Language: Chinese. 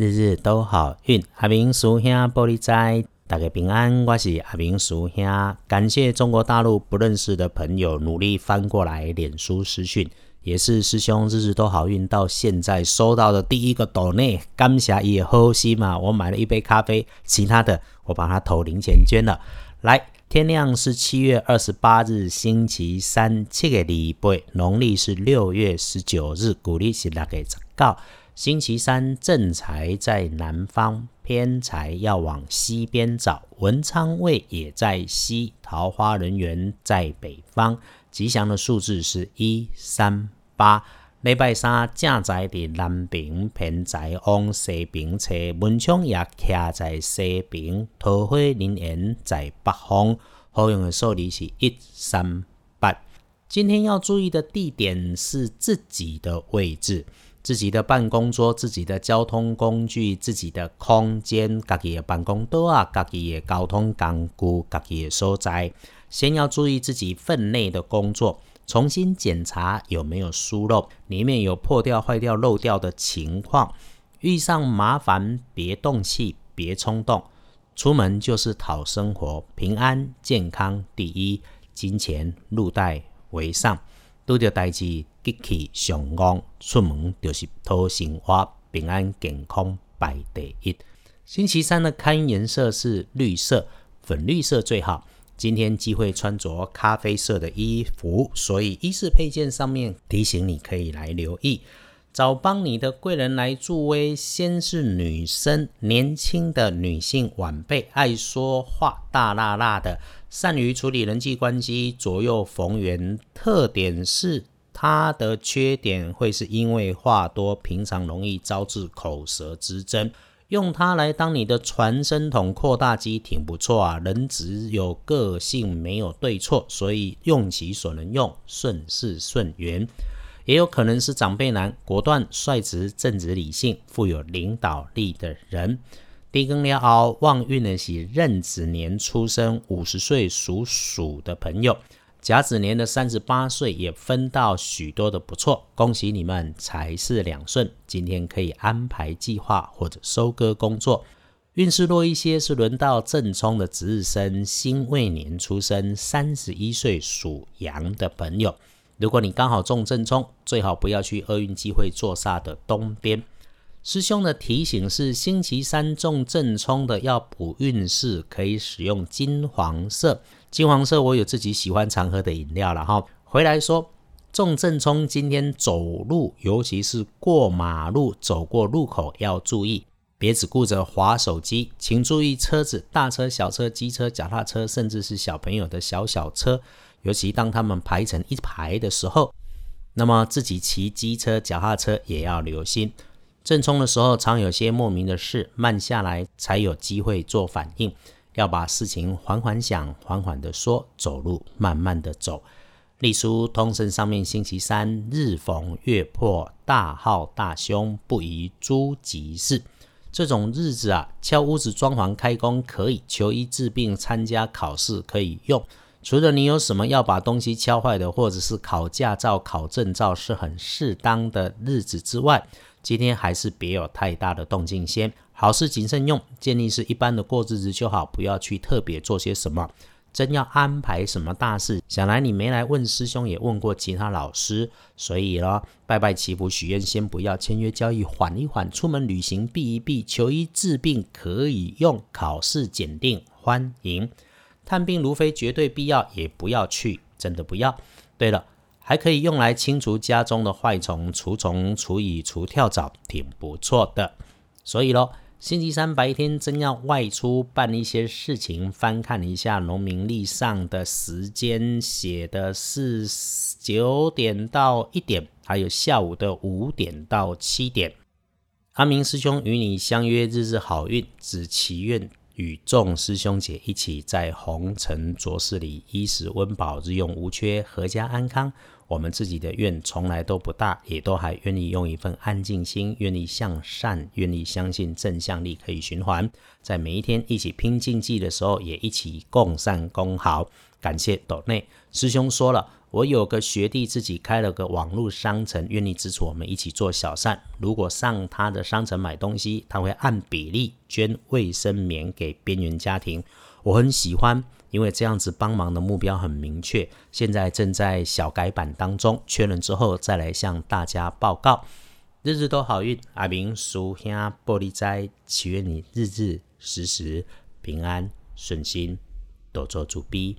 日日都好运。阿明叔兄玻璃斋，大家平安。我是阿明叔兄，感谢中国大陆不认识的朋友努力翻过来脸书私讯，也是师兄日日都好运到现在收到的第一个斗内，感谢也喝西嘛。我买了一杯咖啡，其他的我把它投零钱捐了。来，天亮是七月二十八日星期三，七个礼拜，农历是六月十九日，古历是六月十九。星期三正财在南方，偏财要往西边找。文昌位也在西，桃花人员在北方。吉祥的数字是一三八。礼拜三正财在南边，偏财往西边车。文昌也徛在西边，桃花人缘在北方。好用的数字是一三八。今天要注意的地点是自己的位置。自己的办公桌、自己的交通工具、自己的空间、自己的办公桌啊、自己的交通工具、自己的所在，先要注意自己分内的工作，重新检查有没有疏漏，里面有破掉、坏掉、漏掉的情况。遇上麻烦别动气，别冲动，出门就是讨生活，平安健康第一，金钱入袋为上。拄着代志，吉气上旺，出门就是讨生活，平安健康排第一。星期三的开颜色是绿色，粉绿色最好。今天机会穿着咖啡色的衣服，所以衣饰配件上面提醒你可以来留意。找帮你的贵人来助威，先是女生，年轻的女性晚辈，爱说话，大辣辣的，善于处理人际关系，左右逢源。特点是他的缺点会是因为话多，平常容易招致口舌之争。用它来当你的传声筒、扩大机，挺不错啊。人只有个性，没有对错，所以用其所能用，顺势顺缘。也有可能是长辈男，果断、率直、正直、理性、富有领导力的人。地根了后，旺运的是壬子年出生，五十岁属鼠的朋友；甲子年的三十八岁也分到许多的不错，恭喜你们财势两顺，今天可以安排计划或者收割工作。运势弱一些是轮到正冲的值日生，辛未年出生，三十一岁属羊的朋友。如果你刚好中正冲，最好不要去厄运机会坐煞的东边。师兄的提醒是：星期三中正冲的要补运势，可以使用金黄色。金黄色我有自己喜欢常喝的饮料了哈。回来说重正冲，今天走路，尤其是过马路走过路口要注意，别只顾着划手机，请注意车子，大车、小车、机车、脚踏车，甚至是小朋友的小小车。尤其当他们排成一排的时候，那么自己骑机车、脚踏车也要留心。正冲的时候，常有些莫名的事，慢下来才有机会做反应。要把事情缓缓想，缓缓的说，走路慢慢的走。隶书通胜上面，星期三日逢月破，大号大凶，不宜诸吉事。这种日子啊，敲屋子、装潢、开工可以，求医治病、参加考试可以用。除了你有什么要把东西敲坏的，或者是考驾照、考证照是很适当的日子之外，今天还是别有太大的动静先。好事谨慎用，建议是一般的过日子就好，不要去特别做些什么。真要安排什么大事，想来你没来问师兄，也问过其他老师，所以咯，拜拜祈福许愿先不要，签约交易缓一缓，出门旅行避一避，求医治病可以用，考试检定欢迎。探病如非绝对必要，也不要去，真的不要。对了，还可以用来清除家中的坏虫、除虫、除蚁、除跳蚤，挺不错的。所以咯，星期三白天真要外出办一些事情，翻看一下农民历上的时间，写的是九点到一点，还有下午的五点到七点。阿明师兄与你相约，日日好运，只祈愿。与众师兄姐一起在红尘浊世里衣食温饱，日用无缺，阖家安康。我们自己的愿从来都不大，也都还愿意用一份安静心，愿意向善，愿意相信正向力可以循环。在每一天一起拼竞技的时候，也一起共善共好。感谢斗内师兄说了，我有个学弟自己开了个网络商城，愿意支持我们一起做小善。如果上他的商城买东西，他会按比例捐卫生棉给边缘家庭。我很喜欢，因为这样子帮忙的目标很明确。现在正在小改版当中，确认之后再来向大家报告。日日都好运，阿明叔兄玻璃斋，祈愿你日日时时平安顺心，多做主逼。